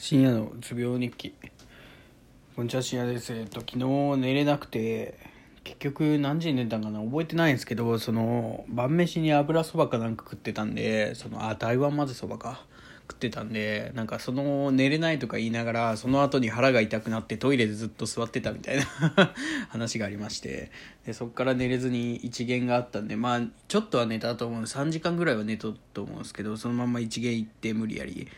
深夜のうつ病日記こんにちは深夜です。えっと昨日寝れなくて結局何時に寝たんかな覚えてないんですけどその晩飯に油そばかなんか食ってたんでそのあ台湾まぜそばか。食ってたんでなんかその寝れないとか言いながらその後に腹が痛くなってトイレでずっと座ってたみたいな 話がありましてでそこから寝れずに一元があったんでまあちょっとは寝たと思う。3時間ぐらいは寝とと思うんですけどそのまま一元行って無理やり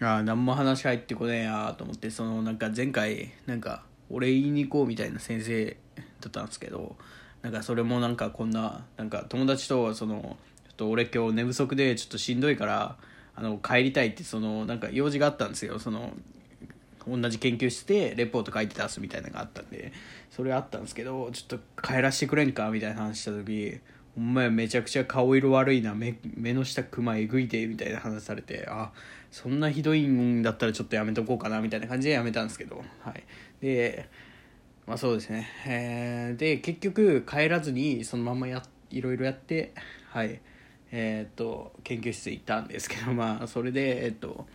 ああ何も話入ってこねえやと思ってそのなんか前回なんか俺言いに行こうみたいな先生だったんですけどなんかそれもなんかこんななんか友達とそのちょっと俺今日寝不足でちょっとしんどいからあの帰りたいってそのなんか用事があったんですよ。その同じ研究室でレポート書いて出すみたいなのがあったんでそれあったんですけどちょっと帰らせてくれんかみたいな話した時お前めちゃくちゃ顔色悪いな目目の下クマえぐいてみたいな話されてあそんなひどいんだったらちょっとやめとこうかなみたいな感じでやめたんですけどはい。でまあそうですね。えー、で結局帰らずにそのままやいろいろやってはい。えっ、と研究室行ったんですけど まあそれでえっ、と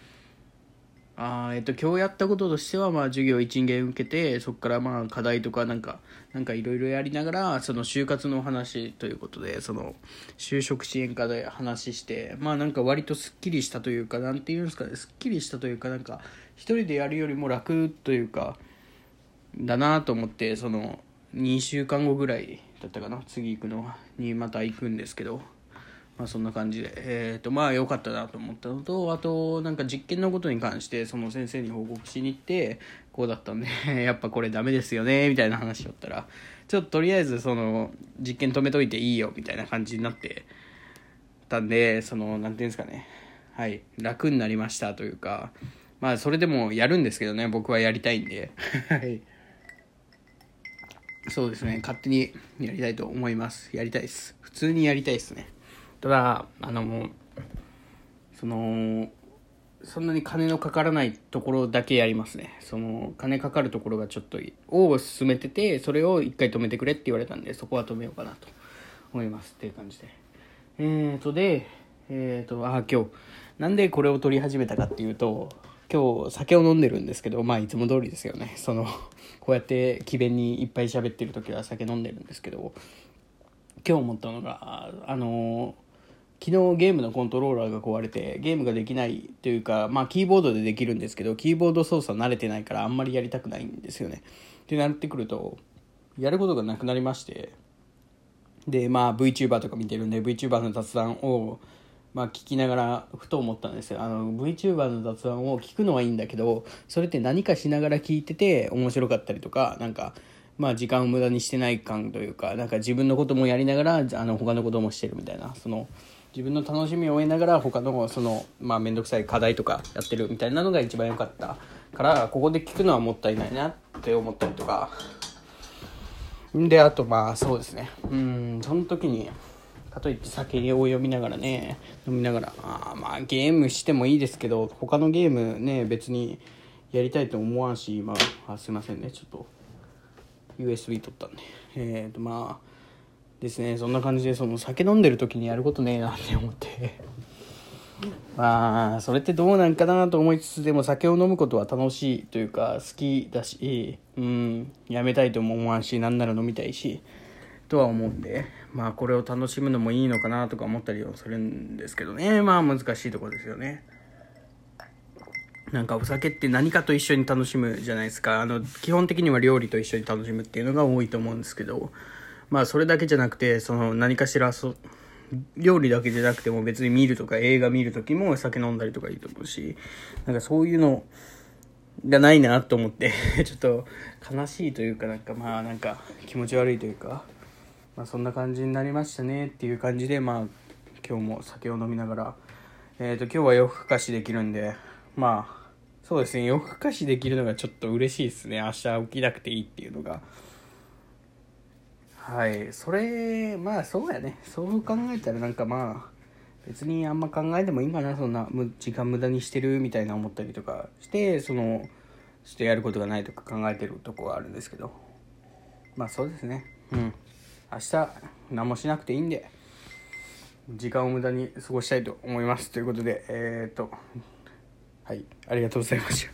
あえっと今日やったこととしてはまあ授業1限受けてそこからまあ課題とかなんかなんかいろいろやりながらその就活の話ということでその就職支援課で話してまあなんか割とすっきりしたというかなんていうんですかねすっきりしたというかなんか一人でやるよりも楽というかだなと思ってその2週間後ぐらいだったかな次行くのにまた行くんですけどまあそんな感じで。えっ、とまあ良かったなと思ったのとあとなんか実験のことに関してその先生に報告しに行ってこうだったんで やっぱこれダメですよねみたいな話をったらちょっととりあえずその実験止めといていいよみたいな感じになってたんでそのなんていうんですかね。はい。楽になりましたというか。まあそれでもやるんですけどね僕はやりたいんで。はい。そうですね。勝手にやりたいと思います。やりたいです。普通にやりたいですね。ただあのそのそんなに金のかからないところだけやりますね。その金かかるところがちょっとを進めててそれを一回止めてくれって言われたんでそこは止めようかなと思いますっていう感じで。えーとでえーとあ今日なんでこれを撮り始めたかっていうと今日酒を飲んでるんですけどまあいつも通りですよね。そのこうやって詭弁にいっぱい喋ってる時は酒飲んでるんですけど今日思ったのがあの昨日ゲームのコントローラーが壊れてゲームができないというかまあキーボードでできるんですけどキーボード操作慣れてないからあんまりやりたくないんですよね。ってなってくるとやることがなくなりましてでまあ VTuber とか見てるんで VTuber の雑談をまあ、聞きながらふと思ったんですよ。あの VTuber の雑談を聞くのはいいんだけどそれって何かしながら聞いてて面白かったりとかなんかまあ時間を無駄にしてない感というかなんか自分のこともやりながらあの他のこともしてるみたいなその自分の楽しみを得ながら他のそのまあ面倒くさい課題とかやってるみたいなのが一番良かったからここで聞くのはもったいないなって思ったりとか。であとまあそうですね。うんその時にかといって酒を読みながらね飲みながらあまあゲームしてもいいですけど他のゲームね別にやりたいと思わんしまああすいませんねちょっと USB 取ったんで。えっ、ー、とまあですね。そんな感じでその酒飲んでる時にやることねえなって思って。まあそれってどうなんかなと思いつつでも酒を飲むことは楽しいというか好きだしうんやめたいとも思わんしなんなら飲みたいしとは思うんでまあこれを楽しむのもいいのかなとか思ったりはするんですけどね。まあ難しいとこですよね。なんかお酒って何かと一緒に楽しむじゃないですか。あの基本的には料理と一緒に楽しむっていうのが多いと思うんですけど。まあそれだけじゃなくてその何かしらそ料理だけじゃなくても別に見るとか映画見る時も酒飲んだりとかいいと思うしなんかそういうのがないなと思って ちょっと悲しいというかなんかまあなんか気持ち悪いというか、まあ、そんな感じになりましたねっていう感じでまあ今日も酒を飲みながらえっ、ー、と今日は夜更かしできるんでまあそうですね夜更かしできるのがちょっと嬉しいですね。明日起きなくていいっていうのが。はい。それまあそうやね。そう考えたらなんかまあ別にあんま考えてもいいかな。そんな時間無駄にしてるみたいな思ったりとかしてそのちょっとやることがないとか考えてるとこはあるんですけど。まあそうですね。うん。明日何もしなくていいんで時間を無駄に過ごしたいと思います。ということでえー、っとはい。ありがとうございました。